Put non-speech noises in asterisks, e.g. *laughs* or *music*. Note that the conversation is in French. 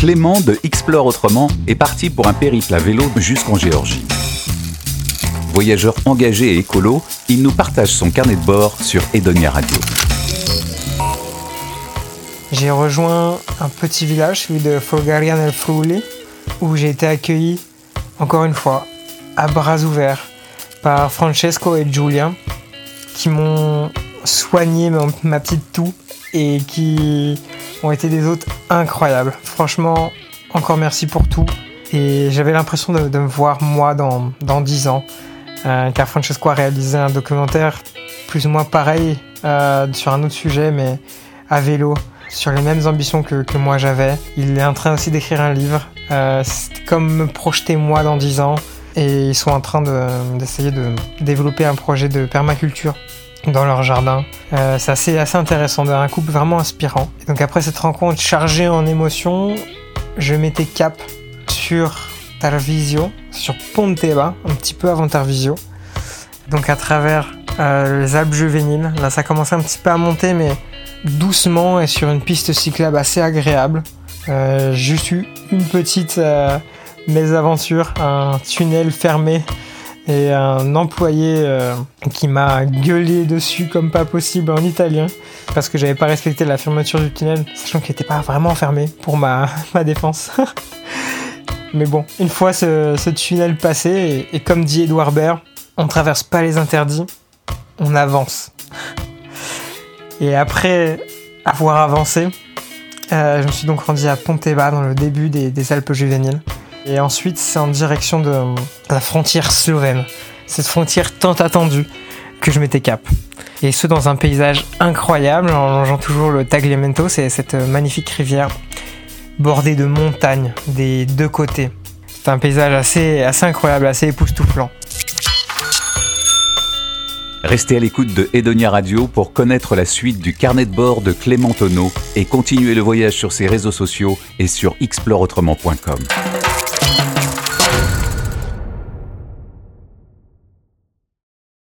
Clément de Explore Autrement est parti pour un périple à vélo jusqu'en Géorgie. Voyageur engagé et écolo, il nous partage son carnet de bord sur Edonia Radio. J'ai rejoint un petit village, celui de Folgarian El Frouli, où j'ai été accueilli, encore une fois, à bras ouverts par Francesco et Julia, qui m'ont soigné ma petite toux et qui ont été des hôtes incroyables. Franchement, encore merci pour tout. Et j'avais l'impression de, me voir moi dans, dans 10 ans. Euh, car Francesco a réalisé un documentaire plus ou moins pareil euh, sur un autre sujet, mais à vélo, sur les mêmes ambitions que, moi j'avais. Il est en train aussi d'écrire un livre. Euh, comme me projeter moi dans 10 ans. Et ils sont en train d'essayer de, développer un projet de permaculture dans leur jardin. Euh, c'est assez, assez intéressant, un couple vraiment inspirant. Et donc après cette rencontre chargée en émotions, je mettais cap sur Tarvisio, sur Ponteba, un petit peu avant Tarvisio. Donc à travers euh, les Alpes juvéniles, là ça commençait un petit peu à monter, mais doucement et sur une piste cyclable assez agréable. Euh, juste eu une petite euh, mésaventure, un tunnel fermé et un employé euh, qui m'a gueulé dessus comme pas possible en italien parce que j'avais pas respecté la fermeture du tunnel, sachant qu'il n'était pas vraiment fermé pour ma, *laughs* ma défense. *laughs* Mais bon, une fois ce, tunnel passé, et, comme dit Edouard Baird, on traverse pas les interdits, on avance. Et après avoir avancé, euh, je me suis donc rendu à Ponteba dans le début des Alpes juvéniles. Et ensuite, c'est en direction de la frontière slovène. Cette frontière tant attendue que je m'étais cap. Et ce, dans un paysage incroyable, en longeant toujours le Tagliamento, c'est cette magnifique rivière bordée de montagnes des deux côtés. C'est un paysage assez, assez incroyable, assez époustouflant. Restez à l'écoute de Edonia Radio pour connaître la suite du carnet de bord de Clément Tonneau et continuer le voyage sur ses réseaux sociaux et sur exploreautrement.com.